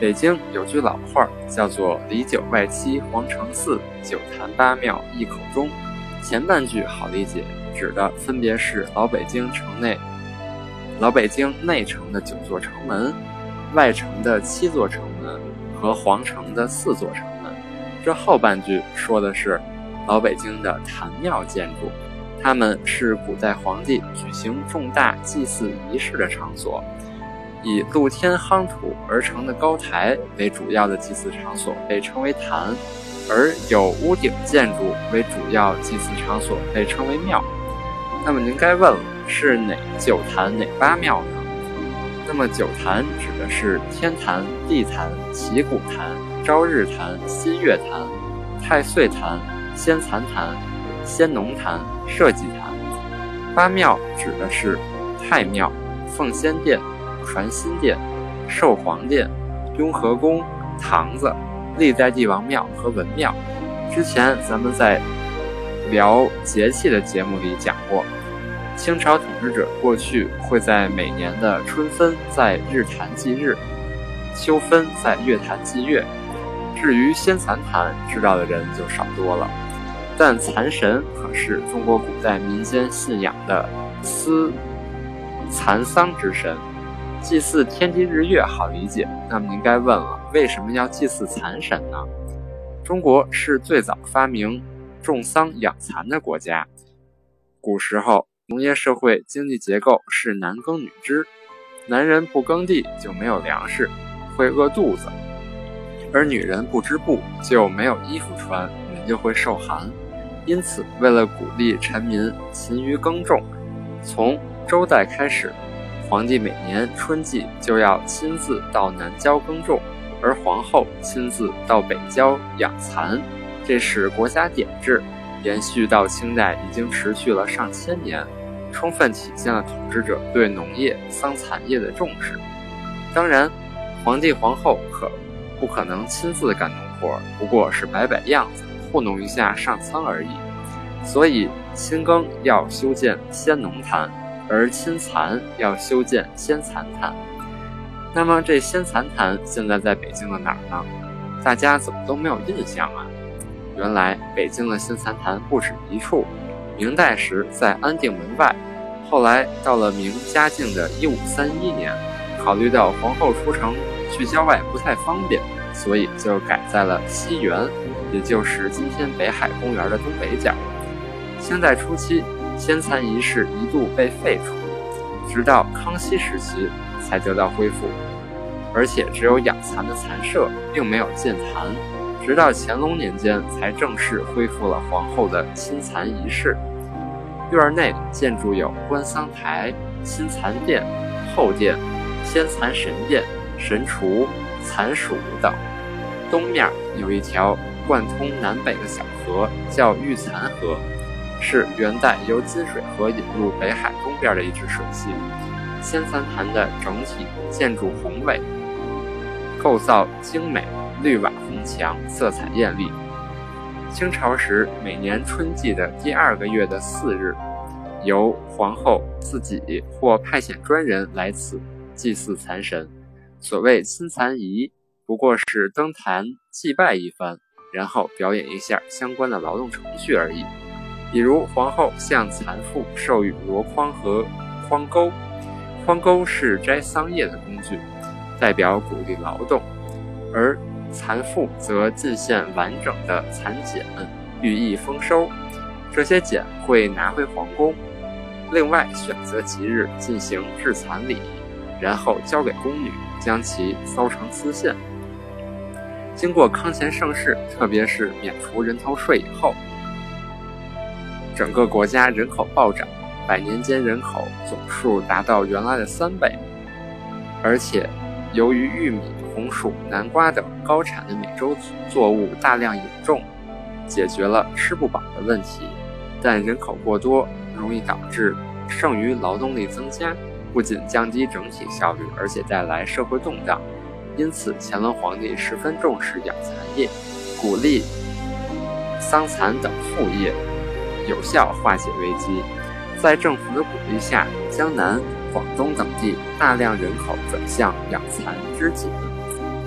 北京有句老话，叫做“里九外七皇城四，九坛八庙一口钟”。前半句好理解，指的分别是老北京城内、老北京内城的九座城门，外城的七座城门和皇城的四座城门。这后半句说的是老北京的坛庙建筑，它们是古代皇帝举行重大祭祀仪式的场所。以露天夯土而成的高台为主要的祭祀场所，被称为坛；而有屋顶建筑为主要祭祀场所，被称为庙。那么您该问了，是哪九坛哪八庙呢？那么九坛指的是天坛、地坛、旗鼓坛、朝日坛、新月坛、太岁坛、先蚕坛、先农坛、社稷坛；八庙指的是太庙、奉先殿。传心殿、寿皇殿、雍和宫、堂子、历代帝王庙和文庙。之前咱们在聊节气的节目里讲过，清朝统治者过去会在每年的春分在日坛祭日，秋分在月坛祭月。至于先蚕坛，知道的人就少多了。但蚕神可是中国古代民间信仰的司蚕桑之神。祭祀天地日月好理解，那么您该问了，为什么要祭祀蚕神呢？中国是最早发明种桑养蚕的国家。古时候农业社会经济结构是男耕女织，男人不耕地就没有粮食，会饿肚子；而女人不织布就没有衣服穿，人就会受寒。因此，为了鼓励臣民勤于耕种，从周代开始。皇帝每年春季就要亲自到南郊耕种，而皇后亲自到北郊养蚕，这是国家典制，延续到清代已经持续了上千年，充分体现了统治者对农业桑蚕业的重视。当然，皇帝皇后可不可能亲自干农活，不过是摆摆样子，糊弄一下上苍而已。所以，亲耕要修建先农坛。而亲蚕要修建仙蚕坛，那么这仙蚕坛现在在北京的哪儿呢？大家怎么都没有印象啊？原来北京的仙蚕坛不止一处，明代时在安定门外，后来到了明嘉靖的一五三一年，考虑到皇后出城去郊外不太方便，所以就改在了西园，也就是今天北海公园的东北角。清代初期。先蚕仪式一度被废除，直到康熙时期才得到恢复，而且只有养蚕的蚕舍，并没有建蚕。直到乾隆年间才正式恢复了皇后的亲蚕仪式。院内建筑有观桑台、亲蚕殿、后殿、先蚕神殿、神厨、蚕署等。东面有一条贯通南北的小河，叫玉蚕河。是元代由金水河引入北海东边的一支水系。先蚕坛的整体建筑宏伟，构造精美，绿瓦红墙，色彩艳丽。清朝时，每年春季的第二个月的四日，由皇后自己或派遣专人来此祭祀蚕神。所谓亲蚕仪，不过是登坛祭拜一番，然后表演一下相关的劳动程序而已。比如皇后向蚕妇授予箩筐和筐钩，筐钩是摘桑叶的工具，代表鼓励劳动；而蚕妇则进献完整的蚕茧，寓意丰收。这些茧会拿回皇宫，另外选择吉日进行制蚕礼，然后交给宫女，将其搔成丝线。经过康乾盛世，特别是免除人头税以后。整个国家人口暴涨，百年间人口总数达到原来的三倍，而且由于玉米、红薯、南瓜等高产的美洲作物大量引种，解决了吃不饱的问题，但人口过多容易导致剩余劳动力增加，不仅降低整体效率，而且带来社会动荡。因此，乾隆皇帝十分重视养蚕业，鼓励桑蚕等副业，有效化解危机。在政府的鼓励下，江南、广东等地大量人口转向养蚕织锦。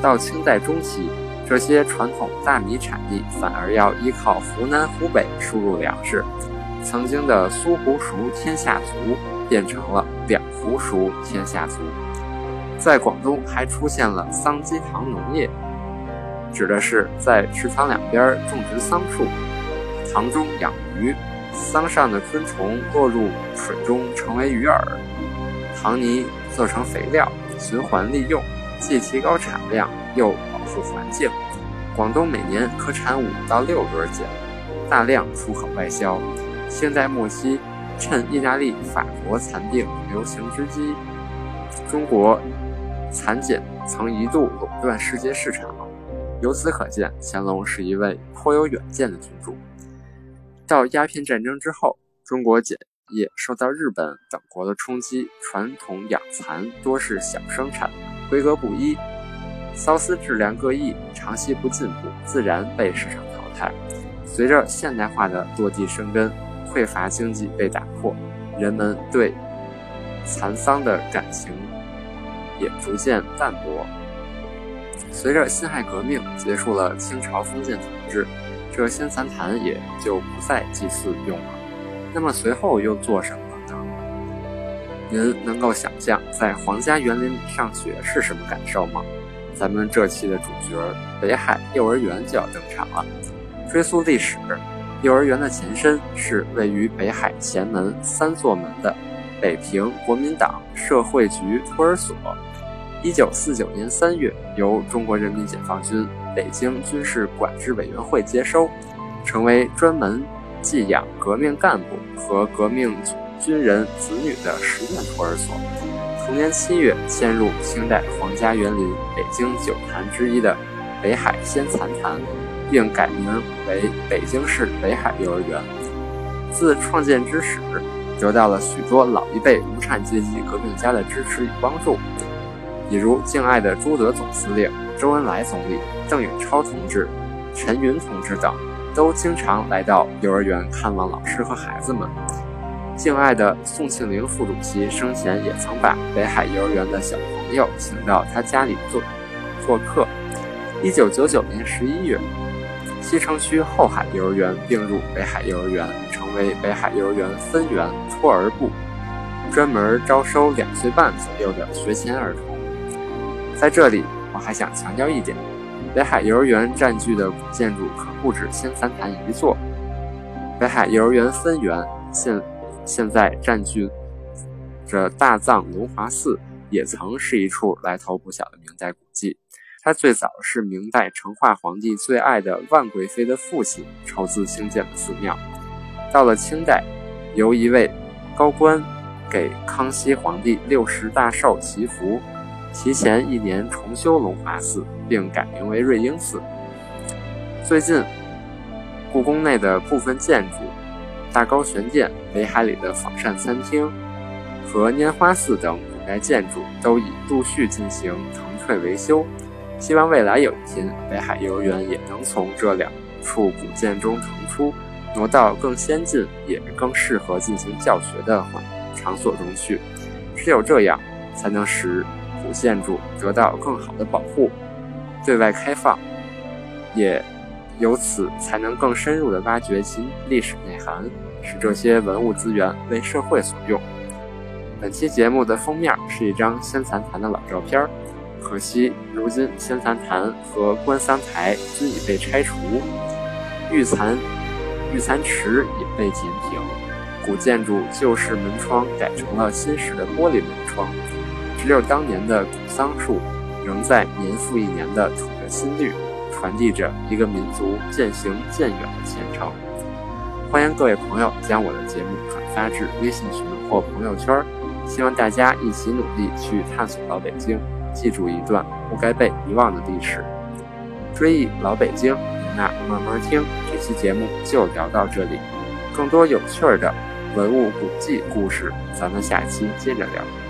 到清代中期，这些传统大米产地反而要依靠湖南、湖北输入粮食。曾经的苏湖熟天下足，变成了两湖熟天下足。在广东还出现了桑基塘农业，指的是在池塘两边种植桑树，塘中养鱼，桑上的昆虫落入水中成为鱼饵，塘泥做成肥料，循环利用，既提高产量又保护环境。广东每年可产五到六吨茧，大量出口外销。清代末期，趁意大利、法国蚕病流行之机，中国。蚕茧曾一度垄断世界市场，由此可见，乾隆是一位颇有远见的君主。到鸦片战争之后，中国茧业受到日本等国的冲击，传统养蚕多是小生产，规格不一，缫丝质量各异，长期不进步，自然被市场淘汰。随着现代化的落地生根，匮乏经济被打破，人们对蚕桑的感情。也逐渐淡薄。随着辛亥革命结束了清朝封建统治，这仙蚕坛也就不再祭祀用了。那么随后又做什么呢？您能够想象在皇家园林里上学是什么感受吗？咱们这期的主角北海幼儿园就要登场了。追溯历史，幼儿园的前身是位于北海前门三座门的北平国民党社会局托儿所。一九四九年三月，由中国人民解放军北京军事管制委员会接收，成为专门寄养革命干部和革命军人子女的实验托儿所。同年七月，迁入清代皇家园林北京九坛之一的北海仙蚕坛，并改名为北京市北海幼儿园。自创建之始，得到了许多老一辈无产阶级革命家的支持与帮助。比如敬爱的朱德总司令、周恩来总理、邓颖超同志、陈云同志等，都经常来到幼儿园看望老师和孩子们。敬爱的宋庆龄副主席生前也曾把北海幼儿园的小朋友请到他家里做做客。一九九九年十一月，西城区后海幼儿园并入北海幼儿园，成为北海幼儿园分园托儿部，专门招收两岁半左右的学前儿童。在这里，我还想强调一点：北海幼儿园占据的古建筑可不止仙蚕坛一座。北海幼儿园分园现现在占据着大藏龙华寺，也曾是一处来头不小的明代古迹。它最早是明代成化皇帝最爱的万贵妃的父亲筹资兴建的寺庙。到了清代，由一位高官给康熙皇帝六十大寿祈福。提前一年重修龙华寺，并改名为瑞英寺。最近，故宫内的部分建筑、大高玄殿、北海里的仿膳餐厅和拈花寺等古代建筑都已陆续进行腾退维修。希望未来有一天，北海幼儿园也能从这两处古建中腾出，挪到更先进也更适合进行教学的场所中去。只有这样，才能使。建筑得到更好的保护，对外开放，也由此才能更深入地挖掘其历史内涵，使这些文物资源为社会所用。本期节目的封面是一张仙蚕坛的老照片，可惜如今仙蚕坛和观桑台均已被拆除，玉蚕玉蚕池也被填平，古建筑旧式门窗改成了新式的玻璃门窗。只有当年的古桑树，仍在年复一年地吐着新绿，传递着一个民族渐行渐远的前程。欢迎各位朋友将我的节目转发至微信群或朋友圈，希望大家一起努力去探索老北京，记住一段不该被遗忘的历史，追忆老北京，那慢慢听，这期节目就聊到这里。更多有趣的文物古迹故事，咱们下期接着聊。